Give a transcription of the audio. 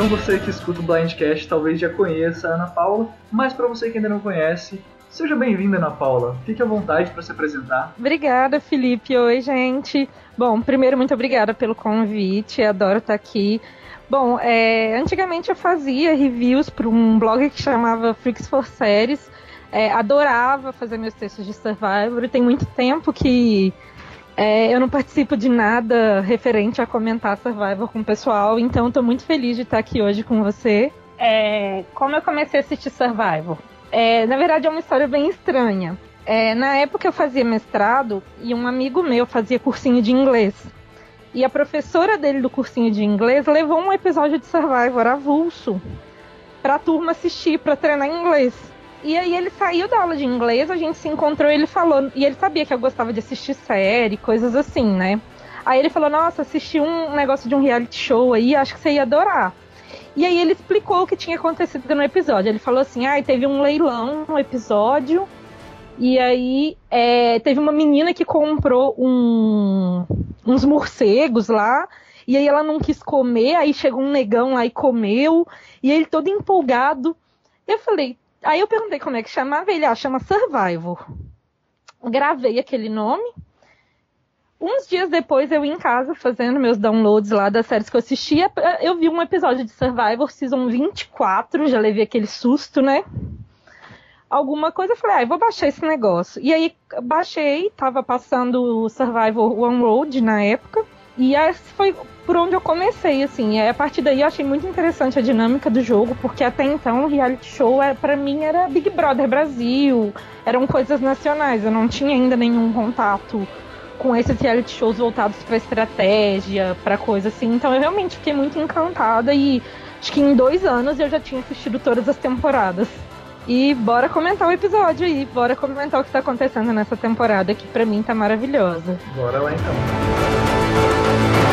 Então você que escuta o Blindcast talvez já conheça a Ana Paula, mas para você que ainda não conhece, seja bem-vinda, Ana Paula. Fique à vontade para se apresentar. Obrigada, Felipe. Oi, gente. Bom, primeiro, muito obrigada pelo convite. Adoro estar aqui. Bom, é, antigamente eu fazia reviews para um blog que chamava Freaks for Séries. É, adorava fazer meus textos de Survivor. Tem muito tempo que é, eu não participo de nada referente a comentar Survivor com o pessoal, então estou muito feliz de estar aqui hoje com você. É, como eu comecei a assistir Survivor? É, na verdade, é uma história bem estranha. É, na época eu fazia mestrado e um amigo meu fazia cursinho de inglês. E a professora dele do cursinho de inglês levou um episódio de Survivor avulso para a turma assistir, para treinar inglês. E aí ele saiu da aula de inglês, a gente se encontrou ele falou. E ele sabia que eu gostava de assistir série, coisas assim, né? Aí ele falou: Nossa, assisti um negócio de um reality show aí, acho que você ia adorar. E aí ele explicou o que tinha acontecido no episódio. Ele falou assim: Ah, teve um leilão no episódio. E aí é, teve uma menina que comprou um, uns morcegos lá. E aí ela não quis comer, aí chegou um negão lá e comeu. E ele todo empolgado. Eu falei, Aí eu perguntei como é que chamava, ele ah, chama Survivor. Gravei aquele nome. Uns dias depois, eu em casa, fazendo meus downloads lá das séries que eu assistia, eu vi um episódio de Survivor, Season 24, já levei aquele susto, né? Alguma coisa, eu falei, ah, eu vou baixar esse negócio. E aí, baixei, tava passando o Survivor One Road na época, e esse foi por onde eu comecei, assim. E a partir daí eu achei muito interessante a dinâmica do jogo, porque até então o reality show é, para mim era Big Brother Brasil, eram coisas nacionais, eu não tinha ainda nenhum contato com esses reality shows voltados para estratégia, para coisa assim. Então eu realmente fiquei muito encantada e acho que em dois anos eu já tinha assistido todas as temporadas. E bora comentar o episódio aí, bora comentar o que tá acontecendo nessa temporada que para mim tá maravilhosa. Bora lá então.